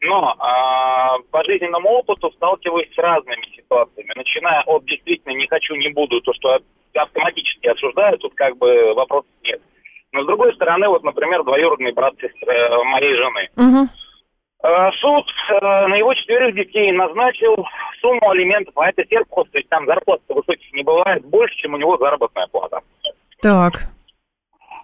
Speaker 7: Но э, по жизненному опыту сталкиваюсь с разными ситуациями, начиная от действительно не хочу, не буду, то, что автоматически осуждаю, тут как бы вопросов нет. Но с другой стороны, вот, например, двоюродный брат сестры, э, моей жены.
Speaker 2: Угу.
Speaker 7: Суд э, на его четверых детей назначил сумму алиментов, а это серпхоз, то есть там зарплат высоких не бывает, больше, чем у него заработная плата.
Speaker 2: Так.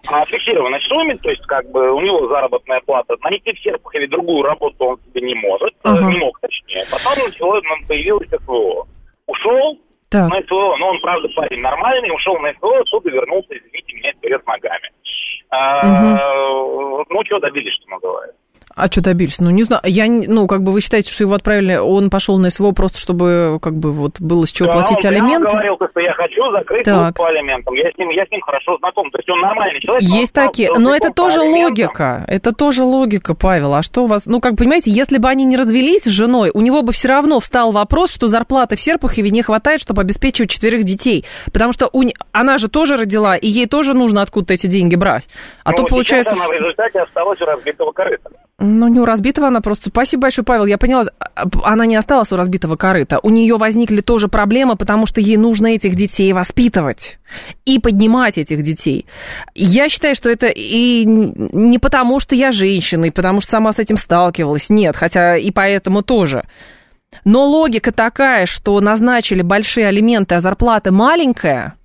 Speaker 7: А фиксированной сумме, то есть как бы у него заработная плата, найти в Серпухове другую работу он себе не может, uh не мог точнее. Потом началось, появилось СВО. Ушел так. на СВО, но он, правда, парень нормальный, ушел на СВО, отсюда вернулся, извините меня, вперед ногами. А, ну, чего добились, что называется.
Speaker 2: А что добились? Ну, не знаю. Я, ну, как бы вы считаете, что его отправили, он пошел на СВО просто, чтобы, как бы, вот, было с чего да, платить
Speaker 7: он
Speaker 2: алименты?
Speaker 7: Он говорил, что я хочу закрыть так. по алиментам. Я с, ним, я с ним хорошо знаком. То есть он нормальный человек.
Speaker 2: Есть такие. Но это тоже логика. Это тоже логика, Павел. А что у вас... Ну, как понимаете, если бы они не развелись с женой, у него бы все равно встал вопрос, что зарплаты в Серпухове не хватает, чтобы обеспечивать четверых детей. Потому что у... она же тоже родила, и ей тоже нужно откуда-то эти деньги брать. А ну, то получается...
Speaker 7: она в результате осталась у разбитого корыта.
Speaker 2: Ну, не у разбитого она просто... Спасибо большое, Павел. Я поняла, она не осталась у разбитого корыта. У нее возникли тоже проблемы, потому что ей нужно этих детей воспитывать и поднимать этих детей. Я считаю, что это и не потому, что я женщина, и потому что сама с этим сталкивалась. Нет, хотя и поэтому тоже. Но логика такая, что назначили большие алименты, а зарплата маленькая –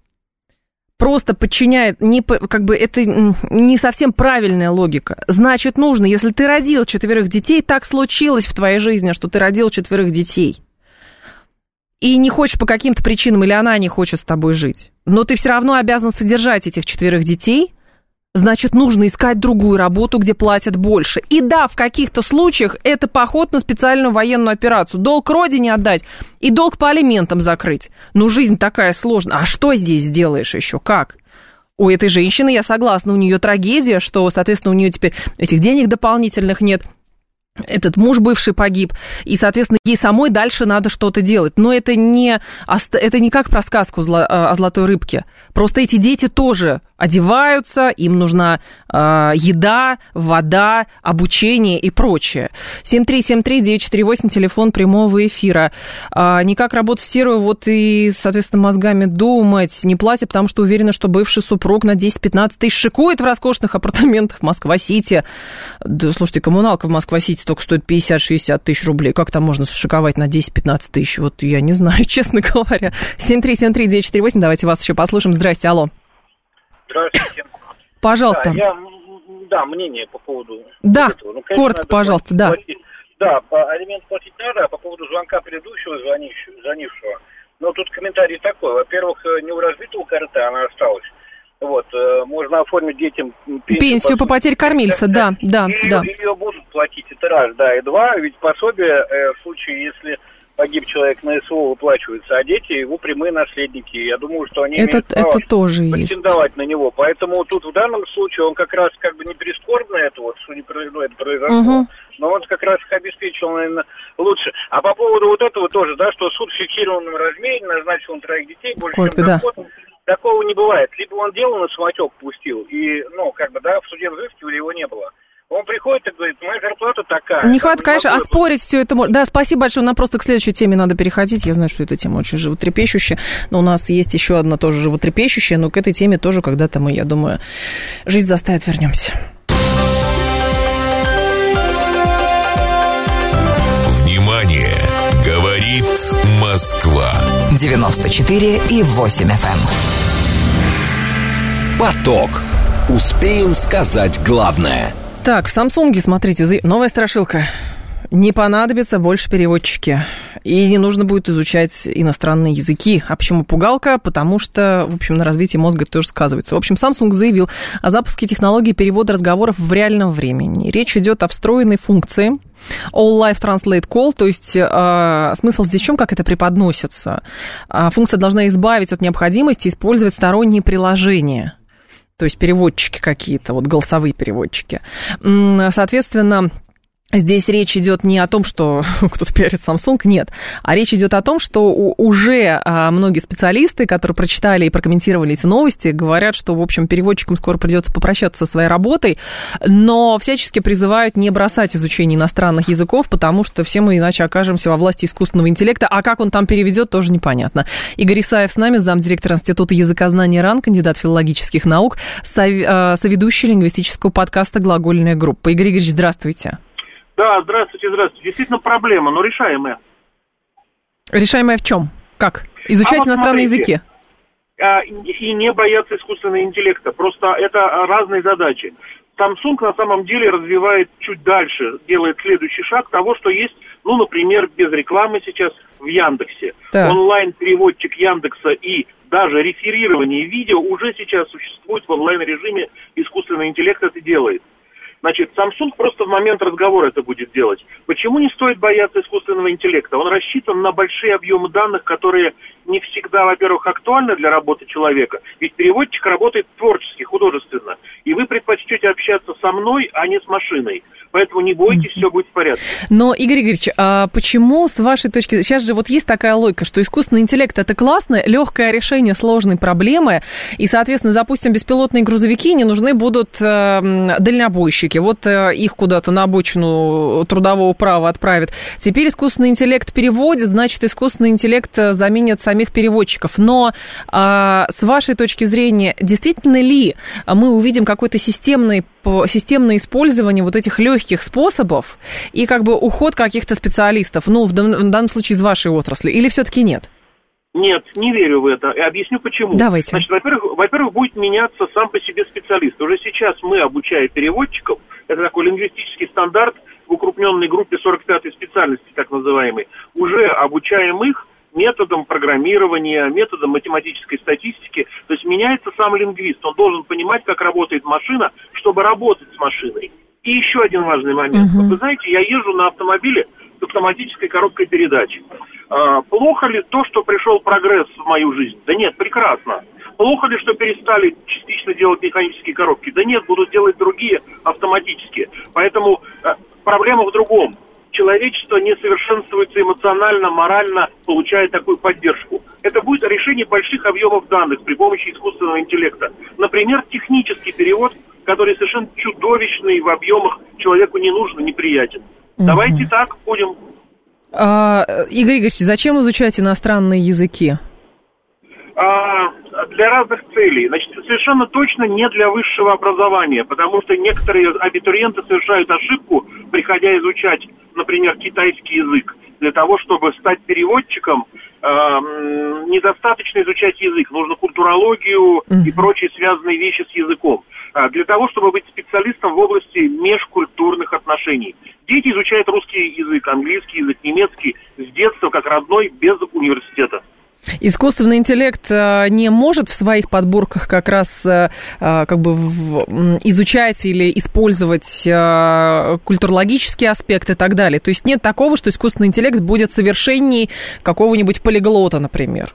Speaker 2: просто подчиняет, не, как бы это не совсем правильная логика. Значит, нужно, если ты родил четверых детей, так случилось в твоей жизни, что ты родил четверых детей. И не хочешь по каким-то причинам, или она не хочет с тобой жить. Но ты все равно обязан содержать этих четверых детей – значит, нужно искать другую работу, где платят больше. И да, в каких-то случаях это поход на специальную военную операцию. Долг родине отдать и долг по алиментам закрыть. Но жизнь такая сложная. А что здесь сделаешь еще? Как? У этой женщины, я согласна, у нее трагедия, что, соответственно, у нее теперь этих денег дополнительных нет – этот муж бывший погиб, и, соответственно, ей самой дальше надо что-то делать. Но это не, это не как про сказку о золотой рыбке. Просто эти дети тоже одеваются, им нужна э, еда, вода, обучение и прочее. 7373948, телефон прямого эфира. А, никак работать в серую, вот и, соответственно, мозгами думать. Не платят, потому что уверена, что бывший супруг на 10-15 тысяч шикует в роскошных апартаментах Москва-Сити. Да, слушайте, коммуналка в Москва-Сити только стоит 50-60 тысяч рублей. Как там можно шиковать на 10-15 тысяч? Вот я не знаю, честно говоря. 7373948, давайте вас еще послушаем. Здрасте, алло.
Speaker 7: Здравствуйте.
Speaker 2: Пожалуйста.
Speaker 7: Да, я, да мнение по поводу
Speaker 2: Да, этого. Ну, конечно, коротко, пожалуйста, да.
Speaker 7: Платить. Да, по алимент платить надо, а по поводу звонка предыдущего звонившего, звонившего ну, тут комментарий такой. Во-первых, э, не у разбитого корыта она осталась. Вот, э, можно оформить детям
Speaker 2: пенсию, пенсию по потере кормильца, да, да,
Speaker 7: ее,
Speaker 2: да.
Speaker 7: Ее будут платить, это раз, да, и два, ведь пособие э, в случае, если погиб человек на СВО, выплачивается, а дети его прямые наследники. Я думаю, что они
Speaker 2: это,
Speaker 7: имеют право
Speaker 2: это тоже
Speaker 7: претендовать
Speaker 2: есть.
Speaker 7: на него. Поэтому тут в данном случае он как раз как бы не прискорбно это вот, что не ну, это произошло. Угу. Но он как раз их обеспечил, наверное, лучше. А по поводу вот этого тоже, да, что суд в фиксированном размере назначил он троих детей, больше,
Speaker 2: Сколько,
Speaker 7: чем
Speaker 2: да.
Speaker 7: такого не бывает. Либо он дело на самотек пустил, и, ну, как бы, да, в суде взыскивали, его не было. Он приходит и говорит, моя зарплата такая.
Speaker 2: Не хватит, конечно, оспорить все это. Да, спасибо большое. Нам просто к следующей теме надо переходить. Я знаю, что эта тема очень животрепещущая. Но у нас есть еще одна тоже животрепещущая. Но к этой теме тоже когда-то мы, я думаю, жизнь заставит, вернемся.
Speaker 1: Внимание! Говорит Москва.
Speaker 4: 94 и 8 FM.
Speaker 1: эм. Поток. Успеем сказать главное.
Speaker 2: Так, в Samsung, смотрите, новая страшилка. Не понадобятся больше переводчики. И не нужно будет изучать иностранные языки. А почему пугалка? Потому что, в общем, на развитии мозга это тоже сказывается. В общем, Samsung заявил о запуске технологии перевода разговоров в реальном времени. Речь идет о встроенной функции All Life Translate Call, то есть э, смысл здесь в чем, как это преподносится. Э, функция должна избавить от необходимости использовать сторонние приложения то есть переводчики какие-то, вот голосовые переводчики. Соответственно, Здесь речь идет не о том, что кто-то пиарит Samsung, нет, а речь идет о том, что уже а, многие специалисты, которые прочитали и прокомментировали эти новости, говорят, что, в общем, переводчикам скоро придется попрощаться со своей работой, но всячески призывают не бросать изучение иностранных языков, потому что все мы иначе окажемся во власти искусственного интеллекта, а как он там переведет, тоже непонятно. Игорь Исаев с нами, замдиректора Института языкознания РАН, кандидат филологических наук, а, соведущий лингвистического подкаста «Глагольная группа». Игорь Игоревич, здравствуйте.
Speaker 8: Да, здравствуйте, здравствуйте. Действительно проблема, но решаемая.
Speaker 2: Решаемая в чем? Как? Изучать а иностранные языки?
Speaker 8: А, и не бояться искусственного интеллекта. Просто это разные задачи. Samsung на самом деле развивает чуть дальше, делает следующий шаг того, что есть, ну, например, без рекламы сейчас в Яндексе. Да. Онлайн-переводчик Яндекса и даже реферирование видео уже сейчас существует в онлайн-режиме, искусственный интеллект это делает. Значит, Samsung просто в момент разговора это будет делать. Почему не стоит бояться искусственного интеллекта? Он рассчитан на большие объемы данных, которые не всегда, во-первых, актуальны для работы человека. Ведь переводчик работает творчески, художественно. И вы предпочтете общаться со мной, а не с машиной. Поэтому не бойтесь, все будет в порядке.
Speaker 2: Но, Игорь Игоревич, а почему, с вашей точки сейчас же вот есть такая логика, что искусственный интеллект это классно, легкое решение сложной проблемы, и, соответственно, запустим беспилотные грузовики, не нужны будут э, дальнобойщики. Вот э, их куда-то на обочину трудового права отправят. Теперь искусственный интеллект переводит, значит, искусственный интеллект э, заменит самих переводчиков. Но э, с вашей точки зрения, действительно ли мы увидим какой-то системный системное использование вот этих легких способов и как бы уход каких-то специалистов, ну, в данном случае из вашей отрасли, или все-таки нет?
Speaker 8: Нет, не верю в это. И объясню почему.
Speaker 2: Давайте.
Speaker 8: Значит, во-первых, во-первых, будет меняться сам по себе специалист. Уже сейчас мы, обучая переводчиков, это такой лингвистический стандарт в укрупненной группе 45-й специальности, так называемой, уже обучаем их методом программирования, методом математической статистики. То есть меняется сам лингвист. Он должен понимать, как работает машина, чтобы работать с машиной. И еще один важный момент. Uh-huh. Вы знаете, я езжу на автомобиле с автоматической коробкой передач. А, плохо ли то, что пришел прогресс в мою жизнь? Да нет, прекрасно. Плохо ли, что перестали частично делать механические коробки? Да нет, будут делать другие автоматические. Поэтому а, проблема в другом человечество не совершенствуется эмоционально, морально, получая такую поддержку. Это будет решение больших объемов данных при помощи искусственного интеллекта. Например, технический перевод, который совершенно чудовищный в объемах, человеку не нужен, неприятен. Давайте так будем.
Speaker 2: А, Игорь Игоревич, зачем изучать иностранные языки?
Speaker 8: А, для разных целей. Значит, совершенно точно не для высшего образования, потому что некоторые абитуриенты совершают ошибку, приходя изучать, например, китайский язык. Для того, чтобы стать переводчиком, э, недостаточно изучать язык, нужно культурологию uh-huh. и прочие связанные вещи с языком. А для того, чтобы быть специалистом в области межкультурных отношений. Дети изучают русский язык, английский язык, немецкий с детства как родной без университета.
Speaker 2: Искусственный интеллект э, не может в своих подборках как раз э, э, как бы изучать или использовать культурологические аспекты и так далее. То есть нет такого, что искусственный интеллект будет совершенней какого-нибудь полиглота, например.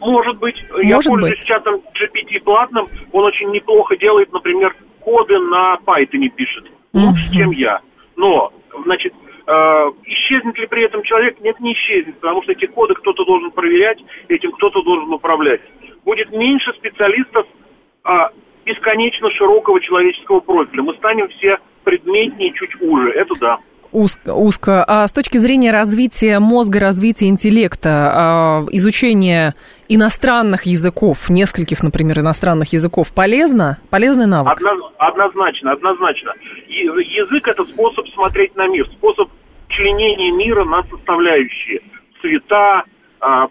Speaker 8: Может быть. Может Я пользуюсь быть. чатом GPT платным. Он очень неплохо делает, например, коды на Python пишет. Лучше, uh-huh. чем я. Но, значит, исчезнет ли при этом человек? Нет, не исчезнет, потому что эти коды кто-то должен проверять, этим кто-то должен управлять. Будет меньше специалистов а, бесконечно широкого человеческого профиля. Мы станем все предметнее, чуть уже. Это да.
Speaker 2: Узко. А с точки зрения развития мозга, развития интеллекта, а, изучение иностранных языков, нескольких, например, иностранных языков, полезно? Полезный навык?
Speaker 8: Однозначно, однозначно. Язык – это способ смотреть на мир, способ членения мира на составляющие. цвета,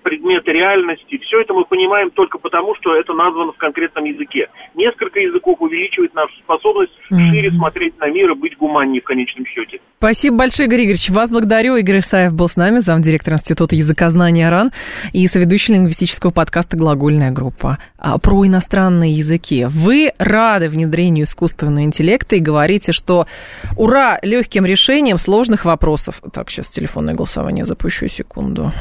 Speaker 8: предметы реальности. Все это мы понимаем только потому, что это названо в конкретном языке. Несколько языков увеличивает нашу способность mm-hmm. шире смотреть на мир и быть гуманнее в конечном счете.
Speaker 2: Спасибо большое, Игорь Игоревич. Вас благодарю. Игорь Исаев был с нами, замдиректор Института языкознания РАН и соведущий лингвистического подкаста «Глагольная группа» а, про иностранные языки. Вы рады внедрению искусственного интеллекта и говорите, что ура легким решением сложных вопросов. Так, сейчас телефонное голосование запущу, секунду.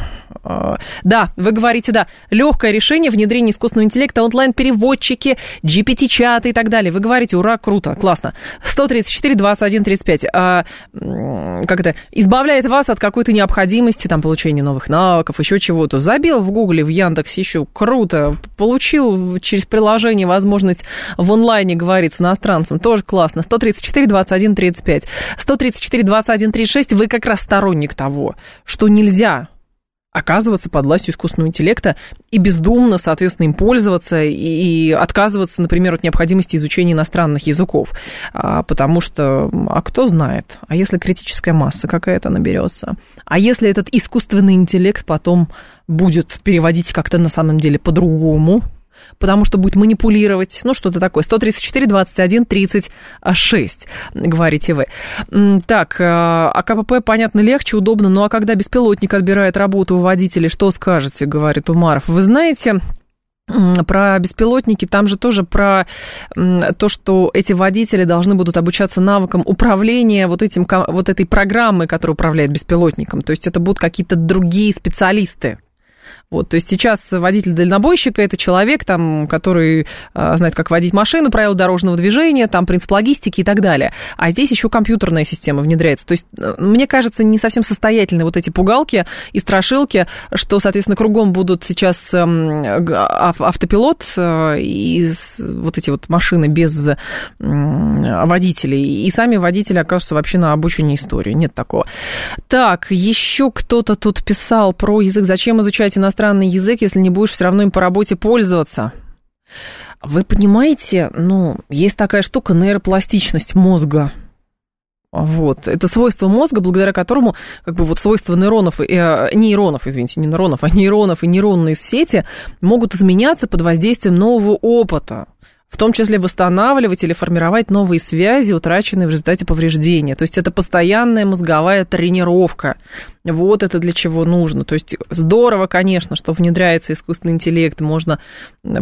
Speaker 2: А, да, вы говорите, да, легкое решение внедрения искусственного интеллекта, онлайн-переводчики, GPT-чаты и так далее. Вы говорите, ура, круто, классно. 134, 21, 35. А, как это, избавляет вас от какой-то необходимости, там, получения новых навыков, еще чего-то. Забил в Гугле, в Яндексе еще, круто. Получил через приложение возможность в онлайне говорить с иностранцем, тоже классно. 134, 21, 35. 134, 21, 36, вы как раз сторонник того, что нельзя оказываться под властью искусственного интеллекта и бездумно, соответственно, им пользоваться и, отказываться, например, от необходимости изучения иностранных языков. А, потому что, а кто знает, а если критическая масса какая-то наберется? А если этот искусственный интеллект потом будет переводить как-то на самом деле по-другому, потому что будет манипулировать, ну, что-то такое. 134, 21, 36, говорите вы. Так, э, а КПП, понятно, легче, удобно, ну, а когда беспилотник отбирает работу у водителей, что скажете, говорит Умаров. Вы знаете, про беспилотники, там же тоже про то, что эти водители должны будут обучаться навыкам управления вот, этим, вот этой программой, которая управляет беспилотником. То есть это будут какие-то другие специалисты. Вот, то есть сейчас водитель-дальнобойщика – это человек, там, который э, знает, как водить машину, правила дорожного движения, там, принцип логистики и так далее. А здесь еще компьютерная система внедряется. То есть, э, мне кажется, не совсем состоятельны вот эти пугалки и страшилки, что, соответственно, кругом будут сейчас э, автопилот э, и вот эти вот машины без водителей. И сами водители окажутся вообще на обучении истории. Нет такого. Так, еще кто-то тут писал про язык. Зачем изучать иностранный иностранный язык, если не будешь все равно им по работе пользоваться. Вы понимаете, ну, есть такая штука нейропластичность мозга. Вот. Это свойство мозга, благодаря которому, как бы вот свойства нейронов, э, нейронов, извините, не нейронов, а нейронов и нейронные сети могут изменяться под воздействием нового опыта в том числе восстанавливать или формировать новые связи, утраченные в результате повреждения. То есть это постоянная мозговая тренировка. Вот это для чего нужно. То есть здорово, конечно, что внедряется искусственный интеллект, можно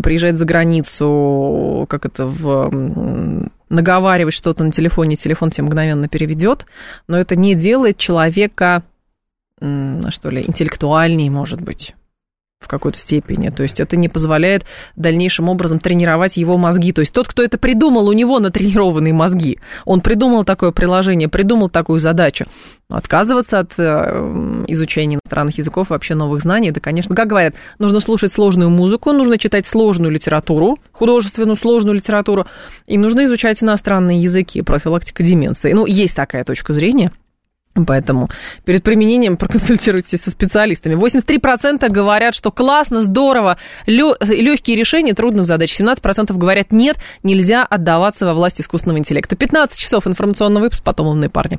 Speaker 2: приезжать за границу, как это в наговаривать что-то на телефоне, телефон тебе мгновенно переведет, но это не делает человека, что ли, интеллектуальнее, может быть в какой-то степени. То есть это не позволяет дальнейшим образом тренировать его мозги. То есть тот, кто это придумал, у него натренированные мозги. Он придумал такое приложение, придумал такую задачу. Отказываться от э, изучения иностранных языков, вообще новых знаний, это, конечно, как говорят, нужно слушать сложную музыку, нужно читать сложную литературу, художественную сложную литературу, и нужно изучать иностранные языки, профилактика деменции. Ну, есть такая точка зрения. Поэтому перед применением проконсультируйтесь со специалистами. 83% говорят, что классно, здорово, легкие решения трудных задач. 17% говорят, нет, нельзя отдаваться во власть искусственного интеллекта. 15 часов информационного выпуска, потом умные парни.